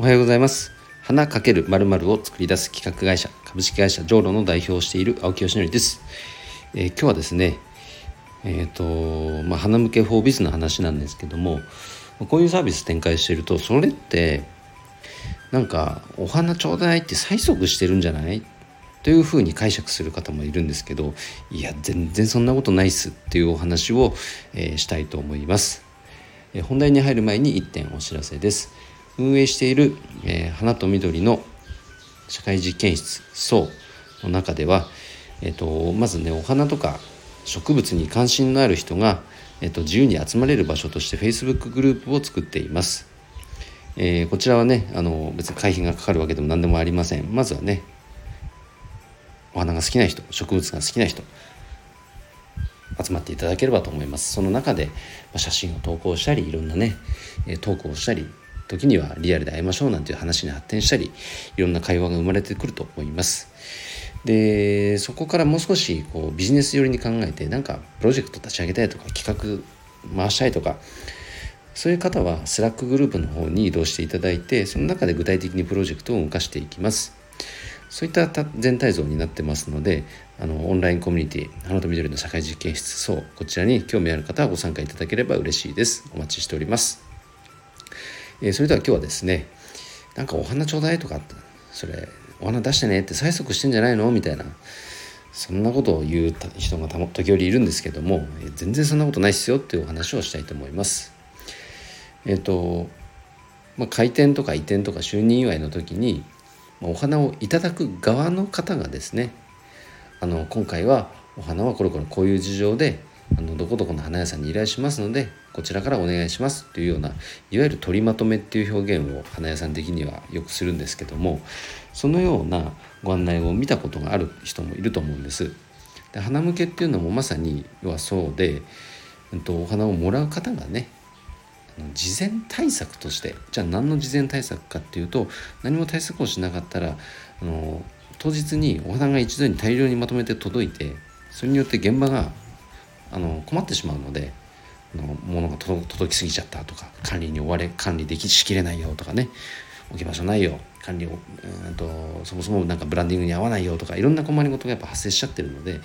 おはようございます。花かけるまるを作り出す企画会社株式会社ジョーロの代表をしている青木よしのりです、えー、今日はですねえっ、ー、とまあ花向けフォービスの話なんですけどもこういうサービス展開してるとそれってなんかお花ちょうだいって催促してるんじゃない？というふうに解釈する方もいるんですけどいや全然そんなことないっす。っていうお話を、えー、したいと思います、え、本題に入る前に1点お知らせです。運営している、えー、花と緑の社会実験室層の中では、えーと、まずねお花とか植物に関心のある人が、えーと、自由に集まれる場所として Facebook グループを作っています。えー、こちらはねあの別に会費がかかるわけでも何でもありません。まずはねお花が好きな人植物が好きな人集まっていただければと思いますその中で写真を投稿したりいろんなねトークをしたり時にはリアルで会いましょうなんていう話に発展したりいろんな会話が生まれてくると思います。でそこからもう少しこうビジネス寄りに考えてなんかプロジェクト立ち上げたいとか企画回したいとかそういう方はスラックグループの方に移動していただいてその中で具体的にプロジェクトを動かしていきます。そういった全体像になってますのであのオンラインコミュニティ花と緑の社会実験室そうこちらに興味ある方はご参加いただければ嬉しいです。お待ちしております。えそれでは今日はですねなんかお花ちょうだいとかそれお花出してねって催促してんじゃないのみたいな。そんなことを言う人が時折いるんですけどもえ全然そんなことないっすよっていうお話をしたいと思います。えっ、ー、とまあ、開店とか移転とか就任祝いの時にお花をいただく側の方がですねあの今回はお花はこれこれこういう事情であのどこどこの花屋さんに依頼しますのでこちらからお願いしますというようないわゆる取りまとめっていう表現を花屋さん的にはよくするんですけどもそのようなご案内を見たことがある人もいると思うんです。で花向けっていうのもまさにはそうで、えっと、お花をもらう方がね事前対策としてじゃあ何の事前対策かっていうと何も対策をしなかったらあの当日にお花が一度に大量にまとめて届いてそれによって現場があの困ってしまうのでの物が届きすぎちゃったとか管理に追われ管理できしきれないよとかね置き場所ないよ管理をうんとそもそもなんかブランディングに合わないよとかいろんな困りごとがやっぱ発生しちゃってるので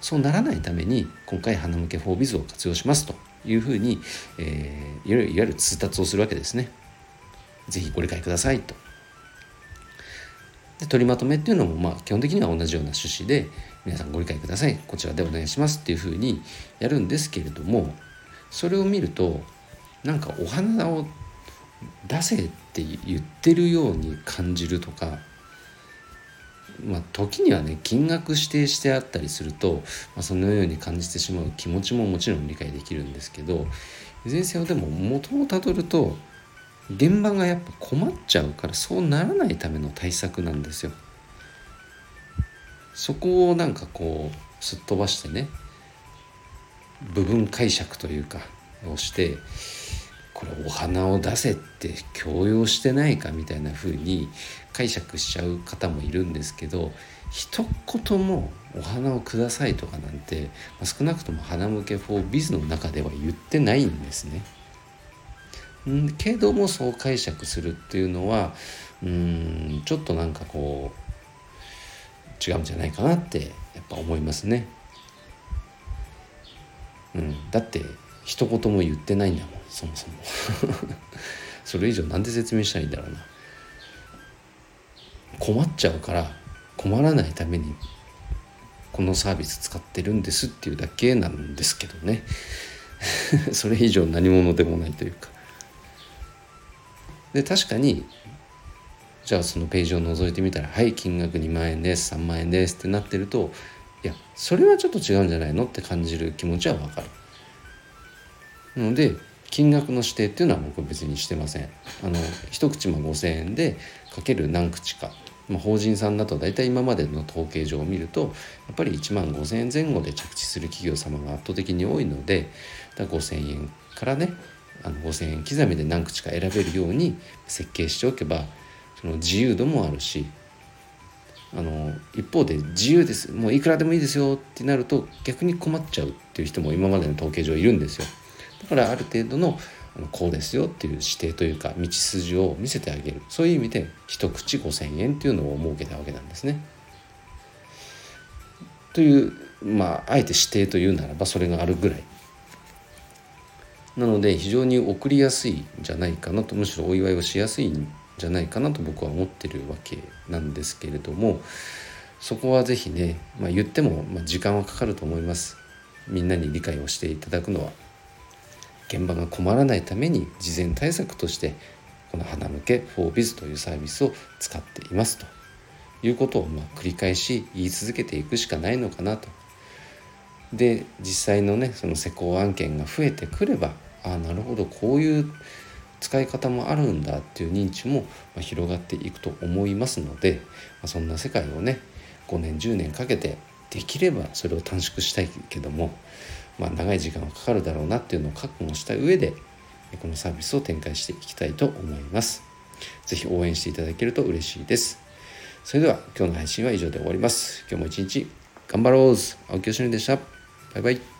そうならないために今回花向けフォービズを活用しますというふうに、えー、いわゆる通達をするわけですね。ぜひご理解くださいと。で取りまとめっていうのもまあ基本的には同じような趣旨で皆さんご理解くださいこちらでお願いしますっていうふうにやるんですけれどもそれを見るとなんかお花を出せって言ってるように感じるとかまあ時にはね金額指定してあったりすると、まあ、そのように感じてしまう気持ちももちろん理解できるんですけどいずれにせよでも元をたどると現場がやっぱ困っちゃうからそうならないための対策なんですよ。そこをなんかこうすっ飛ばしてね部分解釈というかをしてこれお花を出せって強要してないかみたいな風に解釈しちゃう方もいるんですけど一言もお花をくださいとかなんて、まあ、少なくとも花向けフォービズの中では言ってないんですね。けどもそう解釈するっていうのはうんちょっとなんかこう違うんじゃないかなってやっぱ思いますね。うん、だって一言も言ってないんだもんそもそも。それ以上なんで説明したらいいんだろうな。困っちゃうから困らないためにこのサービス使ってるんですっていうだけなんですけどね。それ以上何者でもないというか。で確かにじゃあそのページを覗いてみたら「はい金額2万円です3万円です」ってなってるといやそれはちょっと違うんじゃないのって感じる気持ちはわかる。ので金額の指定っていうのは僕別にしてません。あの一口も5,000円でかける何口か、まあ、法人さんだと大体今までの統計上を見るとやっぱり1万5,000円前後で着地する企業様が圧倒的に多いのでだ5,000円からねあの5,000円刻みで何口か選べるように設計しておけばその自由度もあるしあの一方で自由ですもういくらでもいいですよってなると逆に困っちゃうっていう人も今までの統計上いるんですよ。だからある程度のあのこうですよっていう指定というか道筋を見せてあげる。そういう意味で一口5,000円っていうのを設けたわけなんですね。というまああえて指定というならばそれがあるぐらい。なので非常に送りやすいんじゃないかなとむしろお祝いをしやすいんじゃないかなと僕は思ってるわけなんですけれどもそこは是非ね、まあ、言っても、時間はかかると思いますみんなに理解をしていただくのは現場が困らないために事前対策としてこの花向け 4biz というサービスを使っていますということをま繰り返し言い続けていくしかないのかなと。で実際のねその施工案件が増えてくればああなるほどこういう使い方もあるんだっていう認知も広がっていくと思いますのでそんな世界をね5年10年かけてできればそれを短縮したいけども、まあ、長い時間はかかるだろうなっていうのを覚悟した上でこのサービスを展開していきたいと思います。是非応援していただけると嬉しいです。それでは今日の配信は以上で終わります。今日も一日頑張ろう青木よしのりでした。バイバイ。